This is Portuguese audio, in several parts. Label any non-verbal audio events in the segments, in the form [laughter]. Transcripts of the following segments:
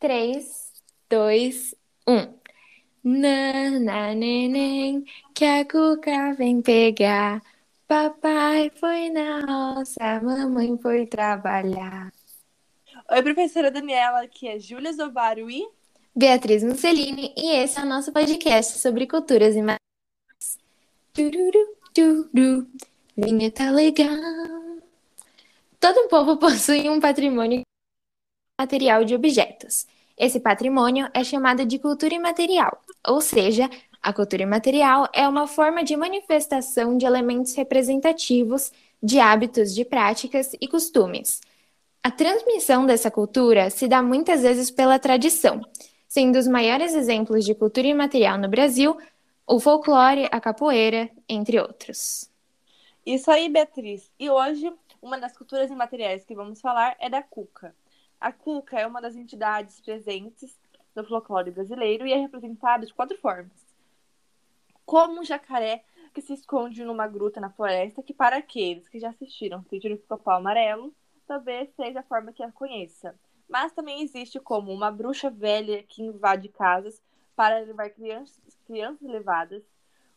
3, 2, 1. Nana, neném, que a cuca vem pegar. Papai foi na roça, mamãe foi trabalhar. Oi, professora Daniela, aqui é Júlia Zobaro e Beatriz Mussolini, e esse é o nosso podcast sobre culturas e Tururu, tururu, vinheta legal. Todo povo [laughs] possui um patrimônio material de objetos. Esse patrimônio é chamado de cultura imaterial, ou seja, a cultura imaterial é uma forma de manifestação de elementos representativos de hábitos, de práticas e costumes. A transmissão dessa cultura se dá muitas vezes pela tradição, sendo os maiores exemplos de cultura imaterial no Brasil o folclore, a capoeira, entre outros. Isso aí, Beatriz. E hoje, uma das culturas imateriais que vamos falar é da cuca. A cuca é uma das entidades presentes no folclore brasileiro e é representada de quatro formas. Como um jacaré que se esconde numa gruta na floresta, que para aqueles que já assistiram Sítio do Pica-Pau Amarelo, talvez seja a forma que a conheça. Mas também existe como uma bruxa velha que invade casas para levar crianças, crianças levadas,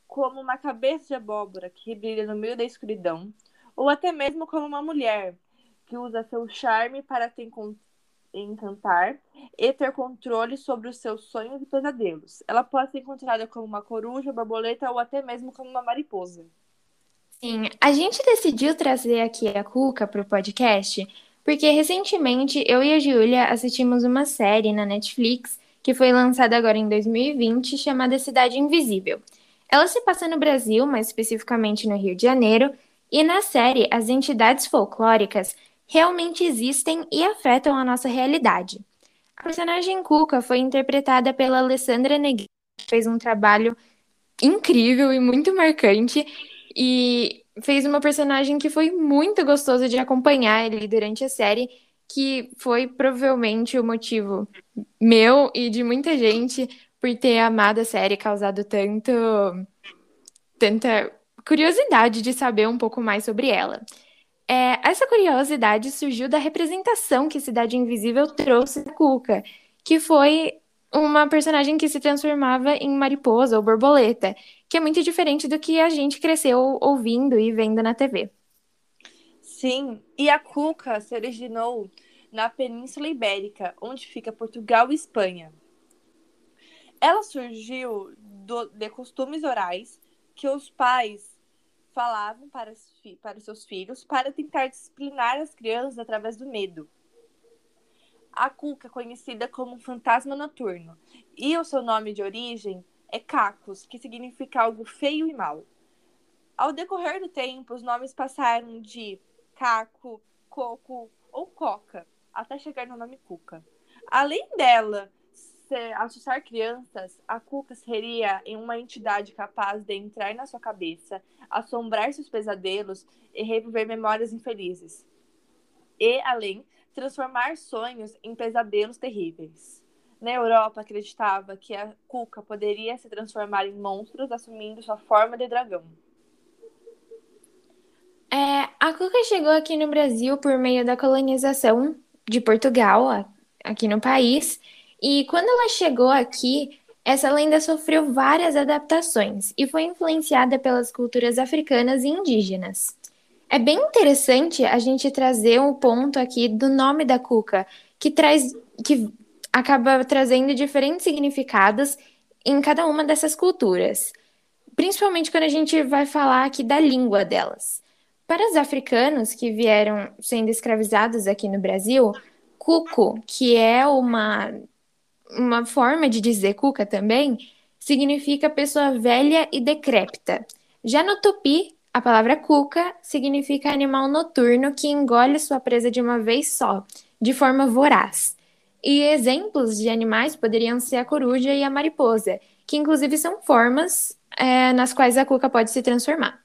como uma cabeça de abóbora que brilha no meio da escuridão, ou até mesmo como uma mulher que usa seu charme para ter encantar e ter controle sobre os seus sonhos e pesadelos. Ela pode ser encontrada como uma coruja, borboleta ou até mesmo como uma mariposa. Sim, a gente decidiu trazer aqui a Cuca para o podcast porque recentemente eu e a Júlia assistimos uma série na Netflix que foi lançada agora em 2020 chamada Cidade Invisível. Ela se passa no Brasil, mais especificamente no Rio de Janeiro, e na série as entidades folclóricas realmente existem e afetam a nossa realidade. A personagem Cuca foi interpretada pela Alessandra Negri, que fez um trabalho incrível e muito marcante e fez uma personagem que foi muito gostoso de acompanhar ali durante a série, que foi provavelmente o motivo meu e de muita gente por ter amado a série, causado tanto tanta curiosidade de saber um pouco mais sobre ela. É, essa curiosidade surgiu da representação que Cidade Invisível trouxe da Cuca, que foi uma personagem que se transformava em mariposa ou borboleta, que é muito diferente do que a gente cresceu ouvindo e vendo na TV. Sim, e a Cuca se originou na Península Ibérica, onde fica Portugal e Espanha. Ela surgiu do, de costumes orais que os pais falavam para, para seus filhos para tentar disciplinar as crianças através do medo. A cuca conhecida como fantasma noturno, e o seu nome de origem é Cacos, que significa algo feio e mau. Ao decorrer do tempo, os nomes passaram de Caco, Coco ou Coca, até chegar no nome Cuca. Além dela assustar crianças, a Cuca seria em uma entidade capaz de entrar na sua cabeça, assombrar seus pesadelos e reviver memórias infelizes. E, além, transformar sonhos em pesadelos terríveis. Na Europa, acreditava que a Cuca poderia se transformar em monstros assumindo sua forma de dragão. É, a Cuca chegou aqui no Brasil por meio da colonização de Portugal, aqui no país, e quando ela chegou aqui, essa lenda sofreu várias adaptações e foi influenciada pelas culturas africanas e indígenas. É bem interessante a gente trazer um ponto aqui do nome da cuca, que traz que acaba trazendo diferentes significados em cada uma dessas culturas. Principalmente quando a gente vai falar aqui da língua delas. Para os africanos que vieram sendo escravizados aqui no Brasil, cuco, que é uma uma forma de dizer cuca também significa pessoa velha e decrépita. Já no tupi, a palavra cuca significa animal noturno que engole sua presa de uma vez só, de forma voraz. E exemplos de animais poderiam ser a coruja e a mariposa, que inclusive são formas é, nas quais a cuca pode se transformar.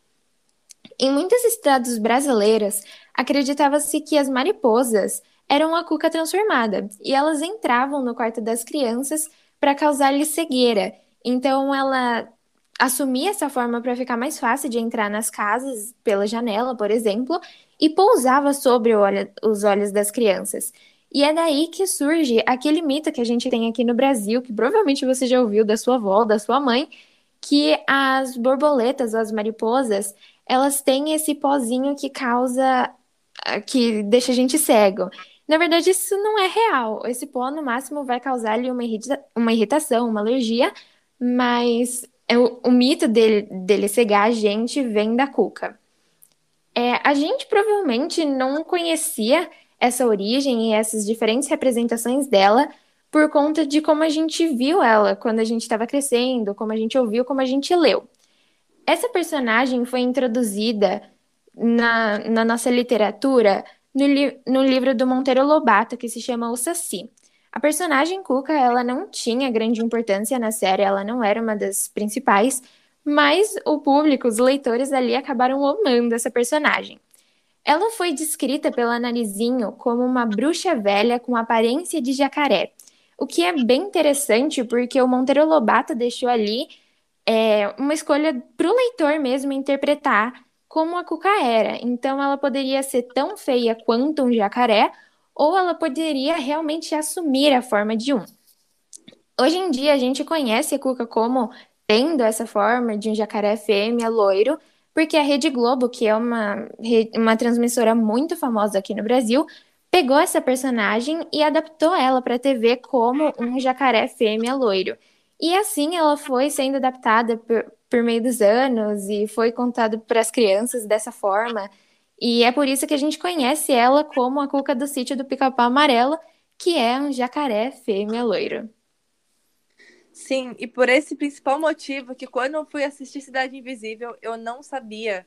Em muitos estados brasileiros, acreditava-se que as mariposas era uma cuca transformada e elas entravam no quarto das crianças para causar-lhes cegueira. Então ela assumia essa forma para ficar mais fácil de entrar nas casas pela janela, por exemplo, e pousava sobre olho, os olhos das crianças. E é daí que surge aquele mito que a gente tem aqui no Brasil, que provavelmente você já ouviu da sua avó, da sua mãe, que as borboletas, as mariposas, elas têm esse pozinho que causa, que deixa a gente cego. Na verdade, isso não é real. Esse pó, no máximo, vai causar ali uma, irrita uma irritação, uma alergia, mas é o, o mito dele, dele cegar a gente vem da cuca. É, a gente provavelmente não conhecia essa origem e essas diferentes representações dela por conta de como a gente viu ela quando a gente estava crescendo, como a gente ouviu, como a gente leu. Essa personagem foi introduzida na, na nossa literatura no, li no livro do Monteiro Lobato, que se chama O Saci. A personagem Cuca, ela não tinha grande importância na série, ela não era uma das principais, mas o público, os leitores ali acabaram amando essa personagem. Ela foi descrita pela Narizinho como uma bruxa velha com aparência de jacaré, o que é bem interessante porque o Monteiro Lobato deixou ali é, uma escolha para o leitor mesmo interpretar como a Cuca era. Então ela poderia ser tão feia quanto um jacaré, ou ela poderia realmente assumir a forma de um. Hoje em dia a gente conhece a Cuca como tendo essa forma de um jacaré fêmea loiro, porque a Rede Globo, que é uma, uma transmissora muito famosa aqui no Brasil, pegou essa personagem e adaptou ela para a TV como um jacaré fêmea loiro. E assim ela foi sendo adaptada por, por meio dos anos e foi contado para as crianças dessa forma. E é por isso que a gente conhece ela como a cuca do sítio do Pica-Pau Amarelo, que é um jacaré fêmea loiro. Sim, e por esse principal motivo que quando eu fui assistir Cidade Invisível, eu não sabia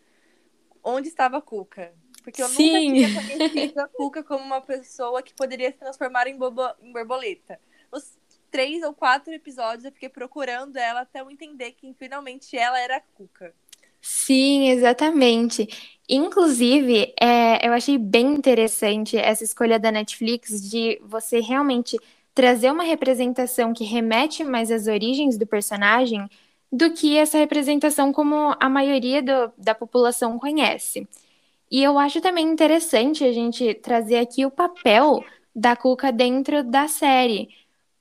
onde estava a Cuca. Porque eu Sim. nunca tinha conhecido a Cuca como uma pessoa que poderia se transformar em, bobo, em borboleta. Os três ou quatro episódios eu fiquei procurando ela até eu entender que finalmente ela era a Cuca. Sim, exatamente. Inclusive, é, eu achei bem interessante essa escolha da Netflix de você realmente trazer uma representação que remete mais às origens do personagem do que essa representação como a maioria do, da população conhece. E eu acho também interessante a gente trazer aqui o papel da Cuca dentro da série,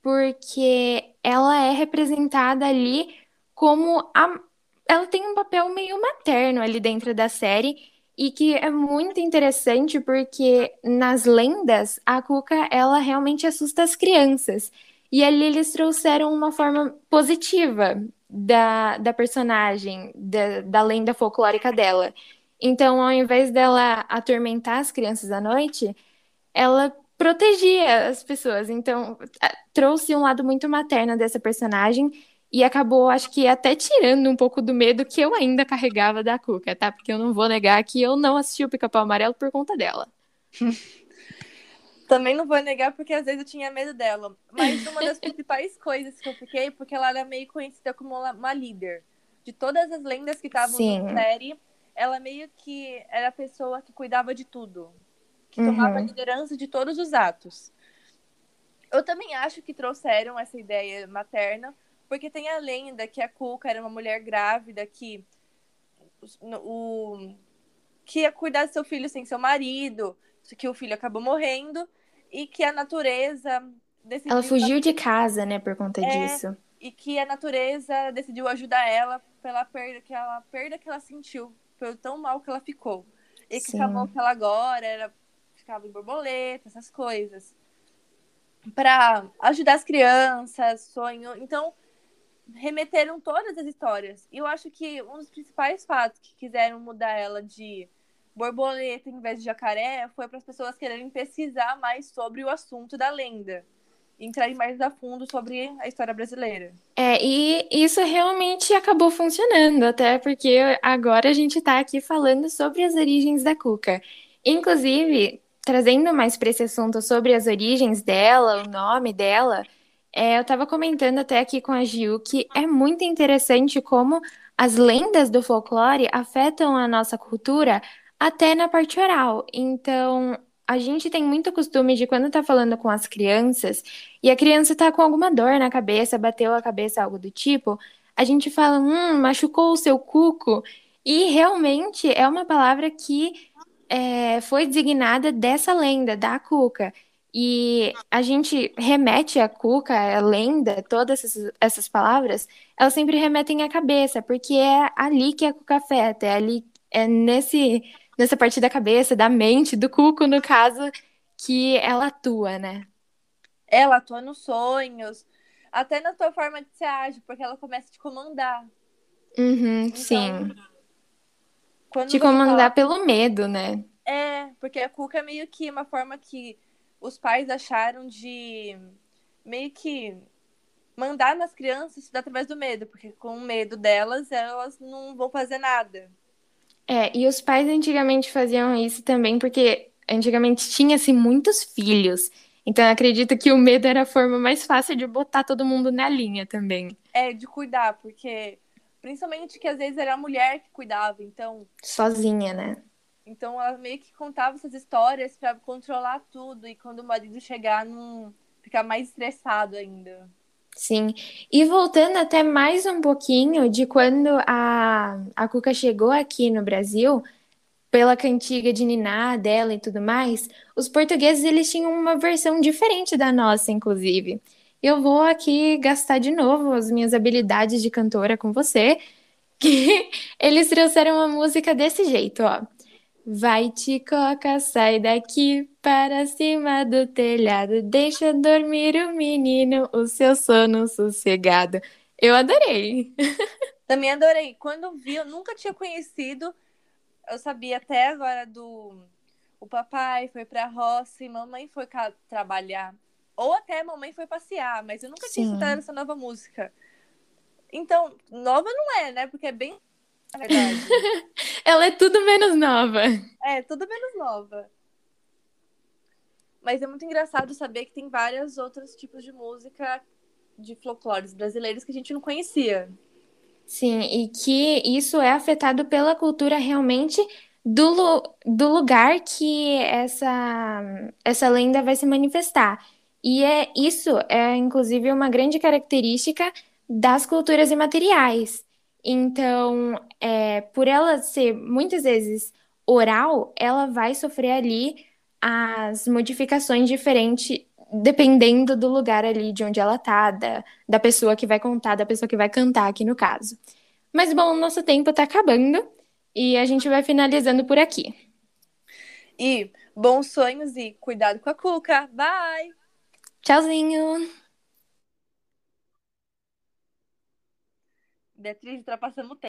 porque ela é representada ali como a. Ela tem um papel meio materno ali dentro da série, e que é muito interessante porque nas lendas a Cuca ela realmente assusta as crianças. E ali eles trouxeram uma forma positiva da, da personagem, da, da lenda folclórica dela. Então, ao invés dela atormentar as crianças à noite, ela protegia as pessoas. Então, trouxe um lado muito materno dessa personagem e acabou, acho que até tirando um pouco do medo que eu ainda carregava da Cuca, tá? Porque eu não vou negar que eu não assisti o Pica-Pau Amarelo por conta dela. [laughs] Também não vou negar porque às vezes eu tinha medo dela. Mas uma das principais [laughs] coisas que eu fiquei, porque ela era meio conhecida como uma líder. De todas as lendas que estavam na série, ela meio que era a pessoa que cuidava de tudo que tomava uhum. liderança de todos os atos. Eu também acho que trouxeram essa ideia materna, porque tem a lenda que a Cuca era uma mulher grávida que o, que ia cuidar do seu filho sem seu marido, que o filho acabou morrendo e que a natureza decidiu Ela fugiu de casa, né, por conta é, disso. E que a natureza decidiu ajudar ela pela perda que ela perda que ela sentiu, pelo tão mal que ela ficou. E que Sim. acabou que ela agora era ficava em borboleta, essas coisas. Para ajudar as crianças, sonho. Então, remeteram todas as histórias. E eu acho que um dos principais fatos que quiseram mudar ela de borboleta em vez de jacaré foi para as pessoas quererem pesquisar mais sobre o assunto da lenda. Entrar mais a fundo sobre a história brasileira. É, e isso realmente acabou funcionando, até porque agora a gente está aqui falando sobre as origens da Cuca. Inclusive, trazendo mais para esse assunto sobre as origens dela, o nome dela, é, eu estava comentando até aqui com a Gil que é muito interessante como as lendas do folclore afetam a nossa cultura até na parte oral. Então, a gente tem muito costume de quando tá falando com as crianças e a criança tá com alguma dor na cabeça, bateu a cabeça, algo do tipo, a gente fala, hum, machucou o seu cuco. E realmente é uma palavra que é, foi designada dessa lenda, da Cuca. E a gente remete a Cuca, a lenda, todas essas, essas palavras, elas sempre remetem à cabeça, porque é ali que a Cuca afeta, é ali, é nesse, nessa parte da cabeça, da mente, do Cuco, no caso, que ela atua, né? Ela atua nos sonhos, até na tua forma de ser ágil, porque ela começa a te comandar. Uhum, Então, sim. Quando Te você fala- comandar pelo medo, né? É, porque a Cuca é meio que uma forma que os pais acharam de meio que mandar nas crianças através do medo, porque com o medo delas, elas não vão fazer nada. É, e os pais antigamente faziam isso também porque antigamente tinha-se muitos filhos. Então eu acredito que o medo era a forma mais fácil de botar todo mundo na linha também. É, de cuidar, porque principalmente que às vezes era a mulher que cuidava, então, Sozinha, né? então ela meio que contava essas histórias pra controlar tudo e quando o marido chegar não ficar mais estressado ainda. Sim. E voltando até mais um pouquinho de quando a, a Cuca chegou aqui no Brasil, pela cantiga de niná dela e tudo mais, os portugueses eles tinham uma versão diferente da nossa, inclusive. Eu vou aqui gastar de novo as minhas habilidades de cantora com você, [laughs] que eles trouxeram uma música desse jeito, ó. Vai-te, Coca, sai daqui para cima do telhado, deixa dormir o menino, o seu sono sossegado. Eu adorei. [laughs] Também adorei. Quando vi, eu nunca tinha conhecido. Eu sabia até agora do. O papai foi pra roça e mamãe foi trabalhar. Ou até mamãe foi passear, mas eu nunca tinha Sim. escutado essa nova música. Então, nova não é, né? Porque é bem. Na verdade. [laughs] Ela é tudo menos nova. é, tudo menos nova. Mas é muito engraçado saber que tem vários outros tipos de música de folclores brasileiros que a gente não conhecia. Sim, e que isso é afetado pela cultura realmente do, do lugar que essa, essa lenda vai se manifestar. E é isso é inclusive uma grande característica das culturas imateriais. Então, é, por ela ser muitas vezes oral, ela vai sofrer ali as modificações diferentes dependendo do lugar ali de onde ela tá, da, da pessoa que vai contar, da pessoa que vai cantar aqui no caso. Mas bom, nosso tempo tá acabando e a gente vai finalizando por aqui. E bons sonhos e cuidado com a cuca. Bye! Tchauzinho! Beatriz, ultrapassamos o tempo.